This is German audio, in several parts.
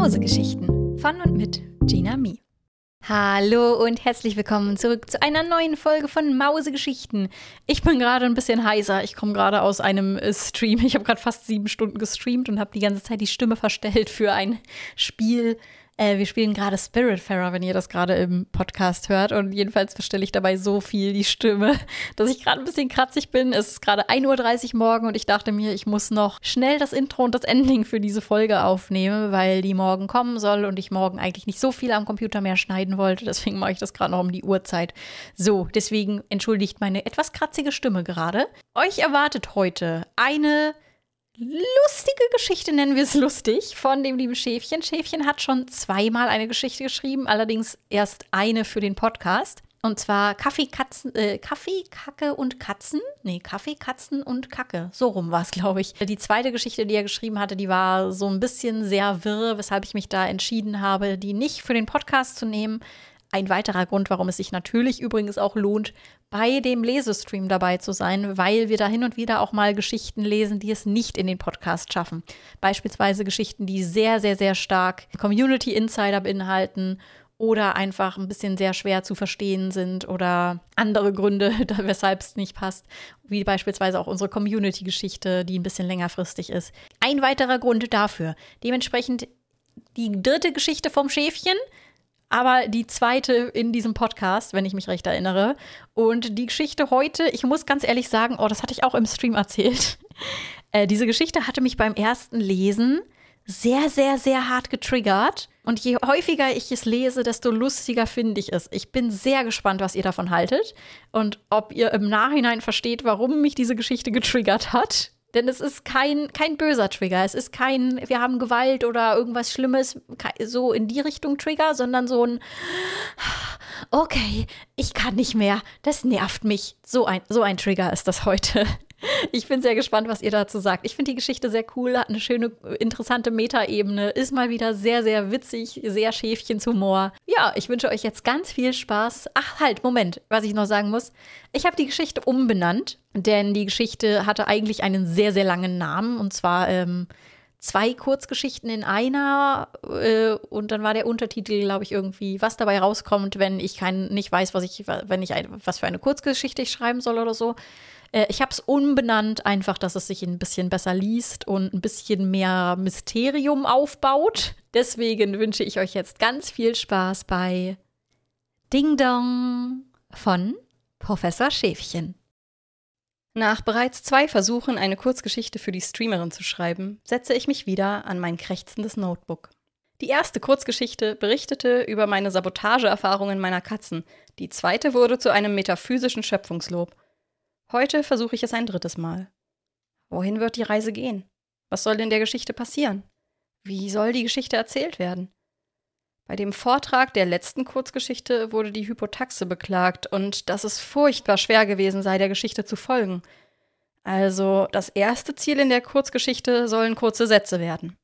Mausegeschichten von und mit Gina Mi. Hallo und herzlich willkommen zurück zu einer neuen Folge von Mausegeschichten. Ich bin gerade ein bisschen heiser. Ich komme gerade aus einem äh, Stream. Ich habe gerade fast sieben Stunden gestreamt und habe die ganze Zeit die Stimme verstellt für ein Spiel, äh, wir spielen gerade Spiritfarer, wenn ihr das gerade im Podcast hört. Und jedenfalls verstelle ich dabei so viel die Stimme, dass ich gerade ein bisschen kratzig bin. Es ist gerade 1.30 Uhr morgen und ich dachte mir, ich muss noch schnell das Intro und das Ending für diese Folge aufnehmen, weil die morgen kommen soll und ich morgen eigentlich nicht so viel am Computer mehr schneiden wollte. Deswegen mache ich das gerade noch um die Uhrzeit. So, deswegen entschuldigt meine etwas kratzige Stimme gerade. Euch erwartet heute eine lustige Geschichte, nennen wir es lustig, von dem lieben Schäfchen. Schäfchen hat schon zweimal eine Geschichte geschrieben, allerdings erst eine für den Podcast. Und zwar Kaffee, Katzen, äh, Kaffee, Kacke und Katzen. Nee, Kaffee, Katzen und Kacke. So rum war es, glaube ich. Die zweite Geschichte, die er geschrieben hatte, die war so ein bisschen sehr wirr, weshalb ich mich da entschieden habe, die nicht für den Podcast zu nehmen. Ein weiterer Grund, warum es sich natürlich übrigens auch lohnt, bei dem Lesestream dabei zu sein, weil wir da hin und wieder auch mal Geschichten lesen, die es nicht in den Podcast schaffen. Beispielsweise Geschichten, die sehr, sehr, sehr stark Community Insider beinhalten oder einfach ein bisschen sehr schwer zu verstehen sind oder andere Gründe, weshalb es nicht passt, wie beispielsweise auch unsere Community-Geschichte, die ein bisschen längerfristig ist. Ein weiterer Grund dafür. Dementsprechend die dritte Geschichte vom Schäfchen aber die zweite in diesem Podcast, wenn ich mich recht erinnere. Und die Geschichte heute, ich muss ganz ehrlich sagen, oh, das hatte ich auch im Stream erzählt. Äh, diese Geschichte hatte mich beim ersten Lesen sehr, sehr, sehr hart getriggert. Und je häufiger ich es lese, desto lustiger finde ich es. Ich bin sehr gespannt, was ihr davon haltet und ob ihr im Nachhinein versteht, warum mich diese Geschichte getriggert hat. Denn es ist kein, kein böser Trigger. Es ist kein, wir haben Gewalt oder irgendwas Schlimmes, so in die Richtung Trigger, sondern so ein, okay, ich kann nicht mehr, das nervt mich. So ein, so ein Trigger ist das heute. Ich bin sehr gespannt, was ihr dazu sagt. Ich finde die Geschichte sehr cool, hat eine schöne, interessante Metaebene, ist mal wieder sehr, sehr witzig, sehr Schäfchenshumor. Ja, ich wünsche euch jetzt ganz viel Spaß. Ach, halt, Moment, was ich noch sagen muss. Ich habe die Geschichte umbenannt, denn die Geschichte hatte eigentlich einen sehr, sehr langen Namen und zwar ähm, zwei Kurzgeschichten in einer äh, und dann war der Untertitel, glaube ich, irgendwie, was dabei rauskommt, wenn ich kein, nicht weiß, was ich, wenn ich ein, was für eine Kurzgeschichte ich schreiben soll oder so. Äh, ich habe es umbenannt, einfach, dass es sich ein bisschen besser liest und ein bisschen mehr Mysterium aufbaut. Deswegen wünsche ich euch jetzt ganz viel Spaß bei Ding Dong von Professor Schäfchen. Nach bereits zwei Versuchen, eine Kurzgeschichte für die Streamerin zu schreiben, setze ich mich wieder an mein krächzendes Notebook. Die erste Kurzgeschichte berichtete über meine Sabotageerfahrungen meiner Katzen, die zweite wurde zu einem metaphysischen Schöpfungslob Heute versuche ich es ein drittes Mal. Wohin wird die Reise gehen? Was soll in der Geschichte passieren? Wie soll die Geschichte erzählt werden? Bei dem Vortrag der letzten Kurzgeschichte wurde die Hypotaxe beklagt und dass es furchtbar schwer gewesen sei, der Geschichte zu folgen. Also das erste Ziel in der Kurzgeschichte sollen kurze Sätze werden.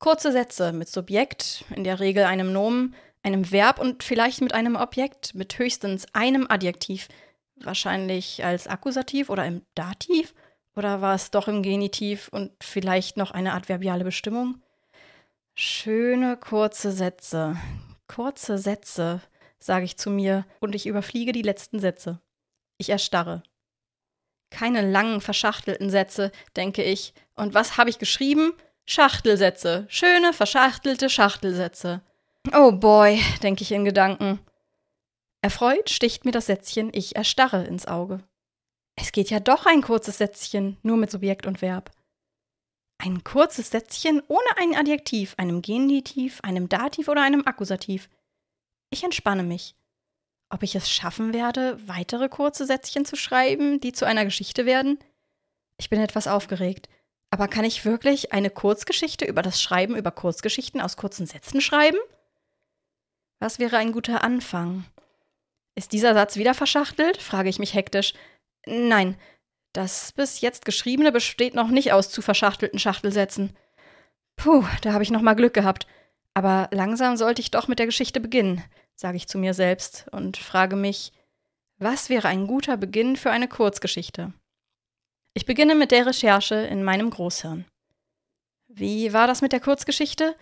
Kurze Sätze mit Subjekt, in der Regel einem Nomen, einem Verb und vielleicht mit einem Objekt, mit höchstens einem Adjektiv, wahrscheinlich als Akkusativ oder im Dativ? Oder war es doch im Genitiv und vielleicht noch eine adverbiale Bestimmung? Schöne kurze Sätze. Kurze Sätze, sage ich zu mir, und ich überfliege die letzten Sätze. Ich erstarre. Keine langen, verschachtelten Sätze, denke ich. Und was habe ich geschrieben? Schachtelsätze. Schöne, verschachtelte Schachtelsätze. Oh boy, denke ich in Gedanken. Erfreut sticht mir das Sätzchen Ich erstarre ins Auge. Es geht ja doch ein kurzes Sätzchen, nur mit Subjekt und Verb. Ein kurzes Sätzchen ohne ein Adjektiv, einem Genitiv, einem Dativ oder einem Akkusativ. Ich entspanne mich. Ob ich es schaffen werde, weitere kurze Sätzchen zu schreiben, die zu einer Geschichte werden? Ich bin etwas aufgeregt. Aber kann ich wirklich eine Kurzgeschichte über das Schreiben über Kurzgeschichten aus kurzen Sätzen schreiben? Was wäre ein guter Anfang? Ist dieser Satz wieder verschachtelt? frage ich mich hektisch. Nein, das bis jetzt geschriebene besteht noch nicht aus zu verschachtelten Schachtelsätzen. Puh, da habe ich noch mal Glück gehabt. Aber langsam sollte ich doch mit der Geschichte beginnen, sage ich zu mir selbst und frage mich, was wäre ein guter Beginn für eine Kurzgeschichte? Ich beginne mit der Recherche in meinem Großhirn. Wie war das mit der Kurzgeschichte?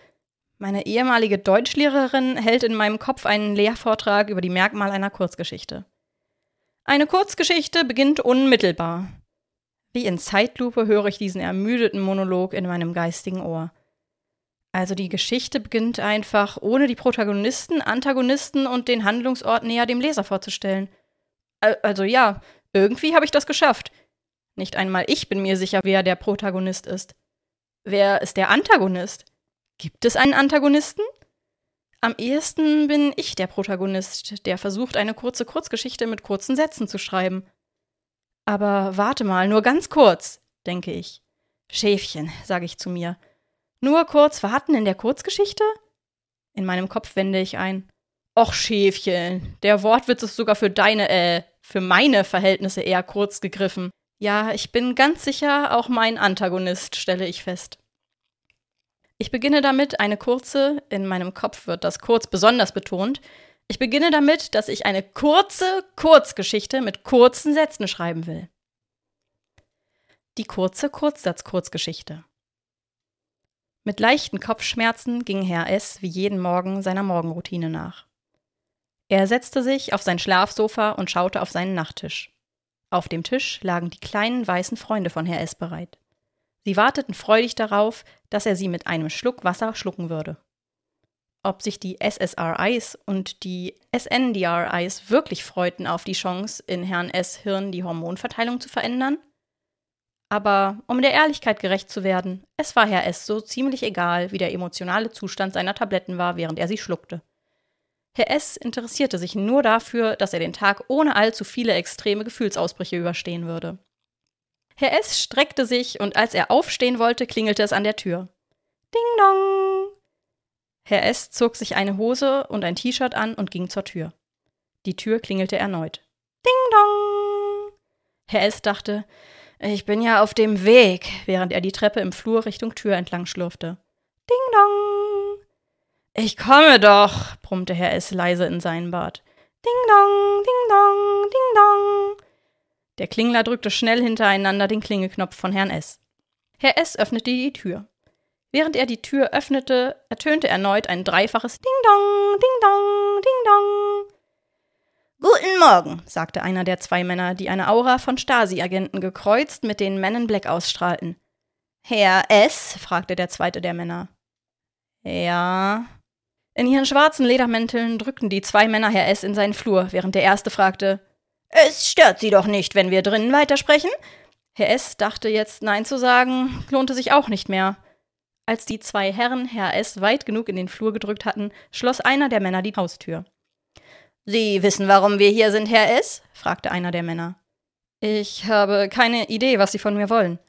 Meine ehemalige Deutschlehrerin hält in meinem Kopf einen Lehrvortrag über die Merkmale einer Kurzgeschichte. Eine Kurzgeschichte beginnt unmittelbar. Wie in Zeitlupe höre ich diesen ermüdeten Monolog in meinem geistigen Ohr. Also die Geschichte beginnt einfach, ohne die Protagonisten, Antagonisten und den Handlungsort näher dem Leser vorzustellen. Also ja, irgendwie habe ich das geschafft. Nicht einmal ich bin mir sicher, wer der Protagonist ist. Wer ist der Antagonist? Gibt es einen Antagonisten? Am ehesten bin ich der Protagonist, der versucht, eine kurze Kurzgeschichte mit kurzen Sätzen zu schreiben. Aber warte mal, nur ganz kurz, denke ich. Schäfchen, sage ich zu mir. Nur kurz warten in der Kurzgeschichte? In meinem Kopf wende ich ein. Och, Schäfchen, der Wortwitz ist sogar für deine, äh, für meine Verhältnisse eher kurz gegriffen. Ja, ich bin ganz sicher auch mein Antagonist, stelle ich fest. Ich beginne damit eine kurze, in meinem Kopf wird das kurz besonders betont, ich beginne damit, dass ich eine kurze Kurzgeschichte mit kurzen Sätzen schreiben will. Die kurze Kurzsatz-Kurzgeschichte. Mit leichten Kopfschmerzen ging Herr S. wie jeden Morgen seiner Morgenroutine nach. Er setzte sich auf sein Schlafsofa und schaute auf seinen Nachttisch. Auf dem Tisch lagen die kleinen weißen Freunde von Herr S. bereit. Sie warteten freudig darauf, dass er sie mit einem Schluck Wasser schlucken würde. Ob sich die SSRIs und die SNDRIs wirklich freuten auf die Chance, in Herrn S. Hirn die Hormonverteilung zu verändern? Aber um der Ehrlichkeit gerecht zu werden, es war Herr S. so ziemlich egal, wie der emotionale Zustand seiner Tabletten war, während er sie schluckte. Herr S. interessierte sich nur dafür, dass er den Tag ohne allzu viele extreme Gefühlsausbrüche überstehen würde. Herr S. streckte sich und als er aufstehen wollte, klingelte es an der Tür. Ding dong! Herr S. zog sich eine Hose und ein T-Shirt an und ging zur Tür. Die Tür klingelte erneut. Ding dong! Herr S. dachte, ich bin ja auf dem Weg, während er die Treppe im Flur Richtung Tür entlang schlurfte. Ding dong! Ich komme doch, brummte Herr S. leise in seinen Bart. Ding dong, ding dong, ding dong. Der Klingler drückte schnell hintereinander den Klingelknopf von Herrn S. Herr S. öffnete die Tür. Während er die Tür öffnete, ertönte erneut ein dreifaches Ding Dong, Ding Dong, Ding Dong. Guten Morgen, sagte einer der zwei Männer, die eine Aura von Stasi-Agenten gekreuzt mit den Men in Black ausstrahlten. Herr S? fragte der zweite der Männer. Ja. In ihren schwarzen Ledermänteln drückten die zwei Männer Herr S in seinen Flur, während der erste fragte: Es stört Sie doch nicht, wenn wir drinnen weitersprechen? Herr S dachte jetzt Nein zu sagen, lohnte sich auch nicht mehr. Als die zwei Herren Herr S. weit genug in den Flur gedrückt hatten, schloss einer der Männer die Haustür. Sie wissen, warum wir hier sind, Herr S? fragte einer der Männer. Ich habe keine Idee, was Sie von mir wollen.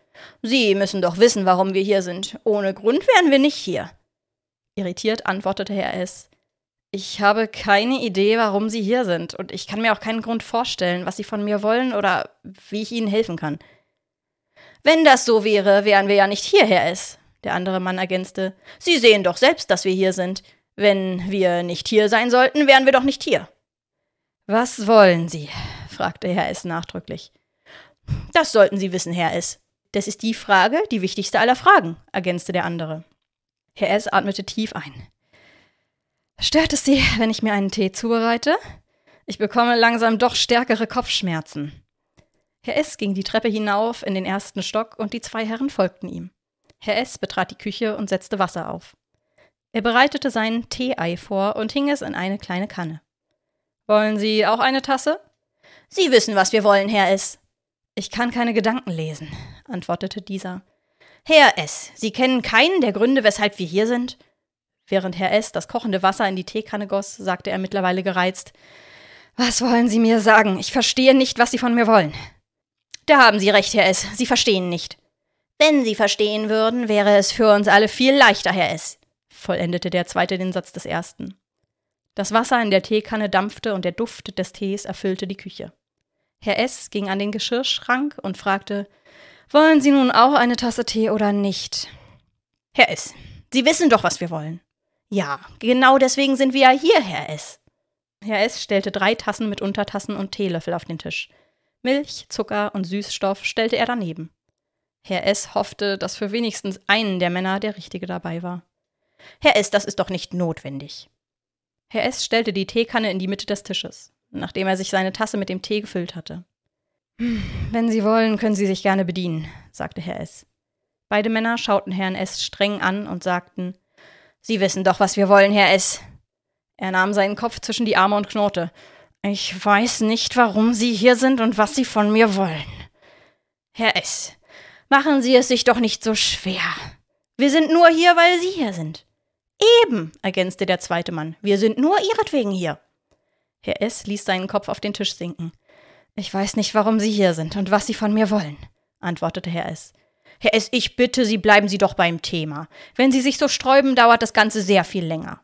Sie müssen doch wissen, warum wir hier sind. Ohne Grund wären wir nicht hier. Irritiert antwortete Herr S. Ich habe keine Idee, warum Sie hier sind, und ich kann mir auch keinen Grund vorstellen, was Sie von mir wollen oder wie ich Ihnen helfen kann. Wenn das so wäre, wären wir ja nicht hier, Herr S. Der andere Mann ergänzte, Sie sehen doch selbst, dass wir hier sind. Wenn wir nicht hier sein sollten, wären wir doch nicht hier. Was wollen Sie? fragte Herr S. nachdrücklich. Das sollten Sie wissen, Herr S. Das ist die Frage, die wichtigste aller Fragen, ergänzte der andere. Herr S. atmete tief ein. Stört es Sie, wenn ich mir einen Tee zubereite? Ich bekomme langsam doch stärkere Kopfschmerzen. Herr S. ging die Treppe hinauf in den ersten Stock und die zwei Herren folgten ihm. Herr S. betrat die Küche und setzte Wasser auf. Er bereitete sein Teeei vor und hing es in eine kleine Kanne. Wollen Sie auch eine Tasse? Sie wissen, was wir wollen, Herr S. Ich kann keine Gedanken lesen, antwortete dieser. Herr S., Sie kennen keinen der Gründe, weshalb wir hier sind? Während Herr S. das kochende Wasser in die Teekanne goss, sagte er mittlerweile gereizt. Was wollen Sie mir sagen? Ich verstehe nicht, was Sie von mir wollen. Da haben Sie recht, Herr S. Sie verstehen nicht. Wenn Sie verstehen würden, wäre es für uns alle viel leichter, Herr S., vollendete der zweite den Satz des ersten. Das Wasser in der Teekanne dampfte und der Duft des Tees erfüllte die Küche. Herr S. ging an den Geschirrschrank und fragte, wollen Sie nun auch eine Tasse Tee oder nicht? Herr S., Sie wissen doch, was wir wollen. Ja, genau deswegen sind wir ja hier, Herr S. Herr S. stellte drei Tassen mit Untertassen und Teelöffel auf den Tisch. Milch, Zucker und Süßstoff stellte er daneben. Herr S. hoffte, dass für wenigstens einen der Männer der Richtige dabei war. Herr S., das ist doch nicht notwendig. Herr S. stellte die Teekanne in die Mitte des Tisches, nachdem er sich seine Tasse mit dem Tee gefüllt hatte. Wenn Sie wollen, können Sie sich gerne bedienen, sagte Herr S. Beide Männer schauten Herrn S. streng an und sagten, Sie wissen doch, was wir wollen, Herr S. Er nahm seinen Kopf zwischen die Arme und knurrte. Ich weiß nicht, warum Sie hier sind und was Sie von mir wollen. Herr S., machen Sie es sich doch nicht so schwer. Wir sind nur hier, weil Sie hier sind. Eben, ergänzte der zweite Mann. Wir sind nur ihretwegen hier. Herr S. ließ seinen Kopf auf den Tisch sinken. Ich weiß nicht, warum Sie hier sind und was Sie von mir wollen, antwortete Herr S. Herr S., ich bitte Sie, bleiben Sie doch beim Thema. Wenn Sie sich so sträuben, dauert das Ganze sehr viel länger.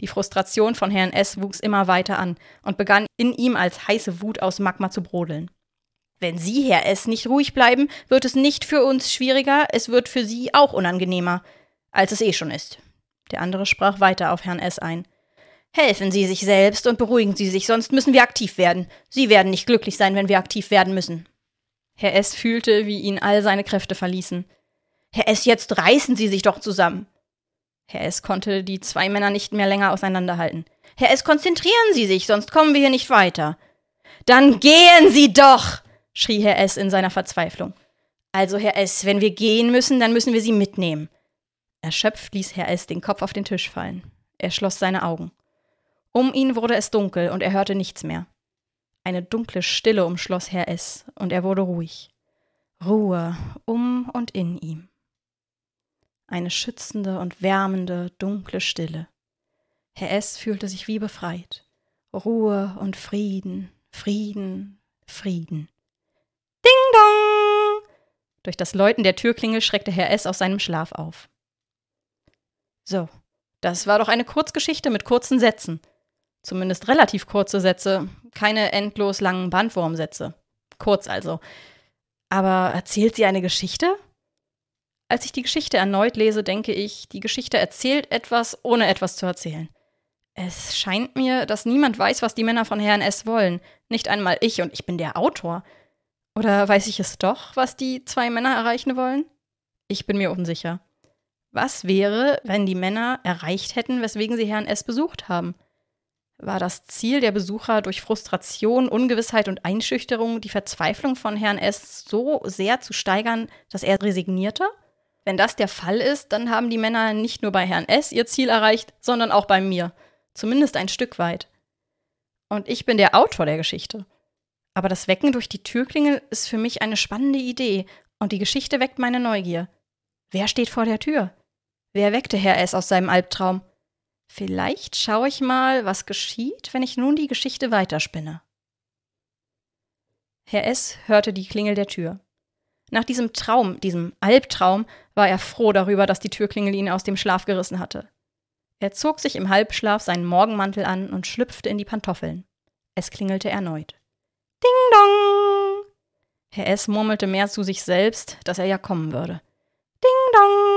Die Frustration von Herrn S. wuchs immer weiter an und begann in ihm als heiße Wut aus Magma zu brodeln. Wenn Sie, Herr S., nicht ruhig bleiben, wird es nicht für uns schwieriger, es wird für Sie auch unangenehmer, als es eh schon ist. Der andere sprach weiter auf Herrn S. ein. Helfen Sie sich selbst und beruhigen Sie sich, sonst müssen wir aktiv werden. Sie werden nicht glücklich sein, wenn wir aktiv werden müssen. Herr S. fühlte, wie ihn all seine Kräfte verließen. Herr S., jetzt reißen Sie sich doch zusammen. Herr S. konnte die zwei Männer nicht mehr länger auseinanderhalten. Herr S., konzentrieren Sie sich, sonst kommen wir hier nicht weiter. Dann gehen Sie doch! schrie Herr S. in seiner Verzweiflung. Also, Herr S., wenn wir gehen müssen, dann müssen wir Sie mitnehmen. Erschöpft ließ Herr S. den Kopf auf den Tisch fallen. Er schloss seine Augen. Um ihn wurde es dunkel und er hörte nichts mehr. Eine dunkle Stille umschloss Herr S. und er wurde ruhig. Ruhe um und in ihm. Eine schützende und wärmende, dunkle Stille. Herr S. fühlte sich wie befreit. Ruhe und Frieden, Frieden, Frieden. Ding dong! Durch das Läuten der Türklingel schreckte Herr S. aus seinem Schlaf auf. So, das war doch eine Kurzgeschichte mit kurzen Sätzen. Zumindest relativ kurze Sätze, keine endlos langen Bandwurmsätze. Kurz also. Aber erzählt sie eine Geschichte? Als ich die Geschichte erneut lese, denke ich, die Geschichte erzählt etwas, ohne etwas zu erzählen. Es scheint mir, dass niemand weiß, was die Männer von Herrn S. wollen. Nicht einmal ich, und ich bin der Autor. Oder weiß ich es doch, was die zwei Männer erreichen wollen? Ich bin mir unsicher. Was wäre, wenn die Männer erreicht hätten, weswegen sie Herrn S. besucht haben? War das Ziel der Besucher durch Frustration, Ungewissheit und Einschüchterung die Verzweiflung von Herrn S. so sehr zu steigern, dass er resignierte? Wenn das der Fall ist, dann haben die Männer nicht nur bei Herrn S. ihr Ziel erreicht, sondern auch bei mir. Zumindest ein Stück weit. Und ich bin der Autor der Geschichte. Aber das Wecken durch die Türklingel ist für mich eine spannende Idee und die Geschichte weckt meine Neugier. Wer steht vor der Tür? Wer weckte Herr S. aus seinem Albtraum? Vielleicht schaue ich mal, was geschieht, wenn ich nun die Geschichte weiterspinne. Herr S. hörte die Klingel der Tür. Nach diesem Traum, diesem Albtraum, war er froh darüber, dass die Türklingel ihn aus dem Schlaf gerissen hatte. Er zog sich im Halbschlaf seinen Morgenmantel an und schlüpfte in die Pantoffeln. Es klingelte erneut. Ding dong! Herr S. murmelte mehr zu sich selbst, dass er ja kommen würde. Ding dong.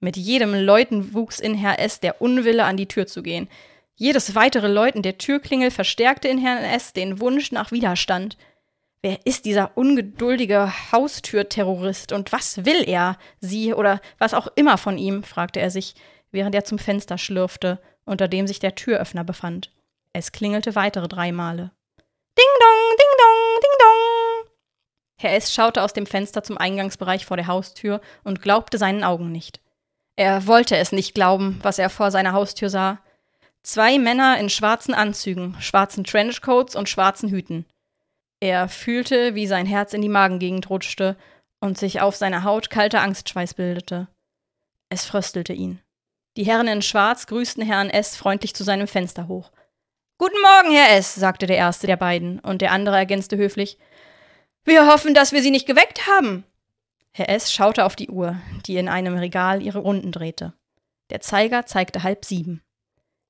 Mit jedem Läuten wuchs in Herr S. der Unwille, an die Tür zu gehen. Jedes weitere Läuten der Türklingel verstärkte in Herrn S. den Wunsch nach Widerstand. Wer ist dieser ungeduldige Haustürterrorist und was will er, sie oder was auch immer von ihm? fragte er sich, während er zum Fenster schlürfte, unter dem sich der Türöffner befand. Es klingelte weitere drei Male. Ding dong, ding dong, ding dong. Herr S. schaute aus dem Fenster zum Eingangsbereich vor der Haustür und glaubte seinen Augen nicht. Er wollte es nicht glauben, was er vor seiner Haustür sah. Zwei Männer in schwarzen Anzügen, schwarzen Trenchcoats und schwarzen Hüten. Er fühlte, wie sein Herz in die Magengegend rutschte und sich auf seiner Haut kalter Angstschweiß bildete. Es fröstelte ihn. Die Herren in Schwarz grüßten Herrn S. freundlich zu seinem Fenster hoch. Guten Morgen, Herr S., sagte der erste der beiden, und der andere ergänzte höflich. Wir hoffen, dass wir Sie nicht geweckt haben. Herr S. schaute auf die Uhr, die in einem Regal ihre Runden drehte. Der Zeiger zeigte halb sieben.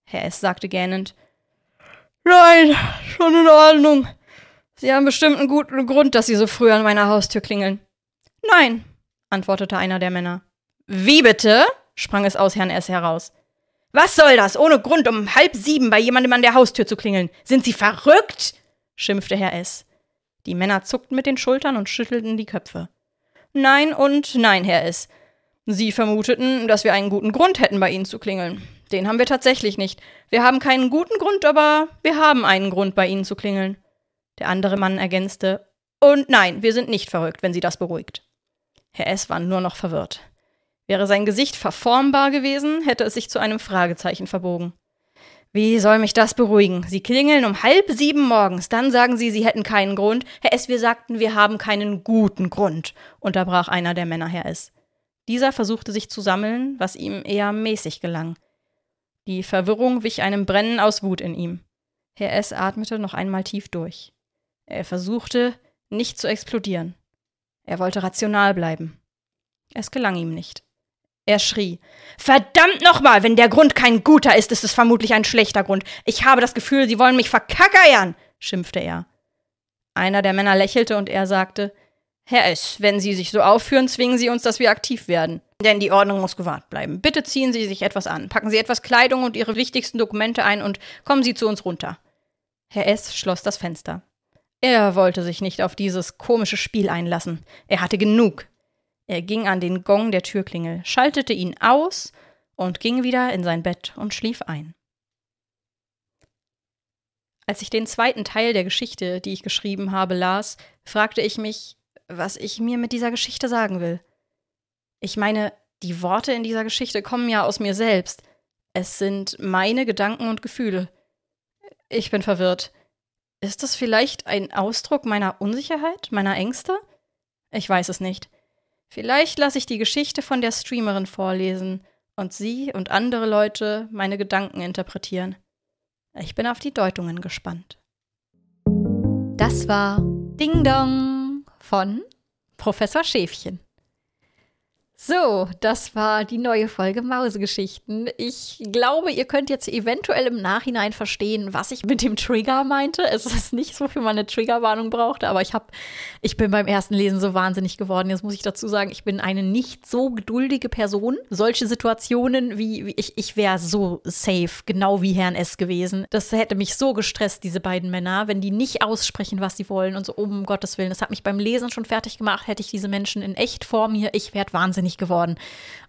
Herr S. sagte gähnend: Nein, schon in Ordnung. Sie haben bestimmt einen guten Grund, dass Sie so früh an meiner Haustür klingeln. Nein, antwortete einer der Männer. Wie bitte? sprang es aus Herrn S. heraus. Was soll das, ohne Grund um halb sieben bei jemandem an der Haustür zu klingeln? Sind Sie verrückt? schimpfte Herr S. Die Männer zuckten mit den Schultern und schüttelten die Köpfe. Nein und nein, Herr S. Sie vermuteten, dass wir einen guten Grund hätten, bei Ihnen zu klingeln. Den haben wir tatsächlich nicht. Wir haben keinen guten Grund, aber wir haben einen Grund, bei Ihnen zu klingeln. Der andere Mann ergänzte, und nein, wir sind nicht verrückt, wenn Sie das beruhigt. Herr S. war nur noch verwirrt. Wäre sein Gesicht verformbar gewesen, hätte es sich zu einem Fragezeichen verbogen. Wie soll mich das beruhigen? Sie klingeln um halb sieben morgens, dann sagen Sie, Sie hätten keinen Grund. Herr S., wir sagten, wir haben keinen guten Grund, unterbrach einer der Männer Herr S. Dieser versuchte sich zu sammeln, was ihm eher mäßig gelang. Die Verwirrung wich einem Brennen aus Wut in ihm. Herr S. atmete noch einmal tief durch. Er versuchte, nicht zu explodieren. Er wollte rational bleiben. Es gelang ihm nicht. Er schrie. Verdammt nochmal, wenn der Grund kein guter ist, ist es vermutlich ein schlechter Grund. Ich habe das Gefühl, Sie wollen mich verkackeiern, schimpfte er. Einer der Männer lächelte und er sagte, Herr S., wenn Sie sich so aufführen, zwingen Sie uns, dass wir aktiv werden. Denn die Ordnung muss gewahrt bleiben. Bitte ziehen Sie sich etwas an, packen Sie etwas Kleidung und Ihre wichtigsten Dokumente ein und kommen Sie zu uns runter. Herr S. schloss das Fenster. Er wollte sich nicht auf dieses komische Spiel einlassen. Er hatte genug. Er ging an den Gong der Türklingel, schaltete ihn aus und ging wieder in sein Bett und schlief ein. Als ich den zweiten Teil der Geschichte, die ich geschrieben habe, las, fragte ich mich, was ich mir mit dieser Geschichte sagen will. Ich meine, die Worte in dieser Geschichte kommen ja aus mir selbst. Es sind meine Gedanken und Gefühle. Ich bin verwirrt. Ist das vielleicht ein Ausdruck meiner Unsicherheit, meiner Ängste? Ich weiß es nicht. Vielleicht lasse ich die Geschichte von der Streamerin vorlesen und sie und andere Leute meine Gedanken interpretieren. Ich bin auf die Deutungen gespannt. Das war Ding Dong von Professor Schäfchen. So, das war die neue Folge Mausegeschichten. Ich glaube, ihr könnt jetzt eventuell im Nachhinein verstehen, was ich mit dem Trigger meinte. Es ist nicht so, wie man eine Triggerwarnung brauchte, aber ich habe, ich bin beim ersten Lesen so wahnsinnig geworden. Jetzt muss ich dazu sagen, ich bin eine nicht so geduldige Person. Solche Situationen wie, wie ich, ich wäre so safe, genau wie Herrn S gewesen. Das hätte mich so gestresst, diese beiden Männer, wenn die nicht aussprechen, was sie wollen und so, um Gottes Willen. Das hat mich beim Lesen schon fertig gemacht. Hätte ich diese Menschen in echt vor mir, ich werde wahnsinnig wahnsinnig geworden.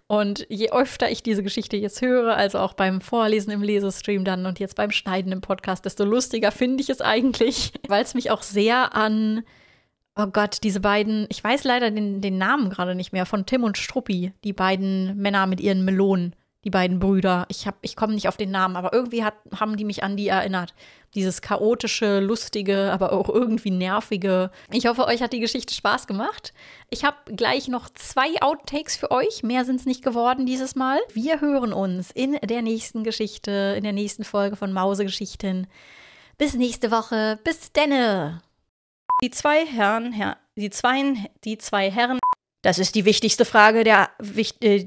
Und je öfter ich diese Geschichte jetzt höre, also auch beim Vorlesen im Lesestream dann und jetzt beim Schneiden im Podcast, desto lustiger finde ich es eigentlich, weil es mich auch sehr an, oh Gott, diese beiden, ich weiß leider den, den Namen gerade nicht mehr, von Tim und Struppi, die beiden Männer mit ihren Melonen die beiden Brüder. Ich, ich komme nicht auf den Namen, aber irgendwie hat, haben die mich an die erinnert. Dieses chaotische, lustige, aber auch irgendwie nervige. Ich hoffe, euch hat die Geschichte Spaß gemacht. Ich habe gleich noch zwei Outtakes für euch. Mehr sind es nicht geworden dieses Mal. Wir hören uns in der nächsten Geschichte, in der nächsten Folge von Mausegeschichten. Bis nächste Woche. Bis denne. Die zwei Herren, Herr, die zwei, die zwei Herren. Das ist die wichtigste Frage der, äh,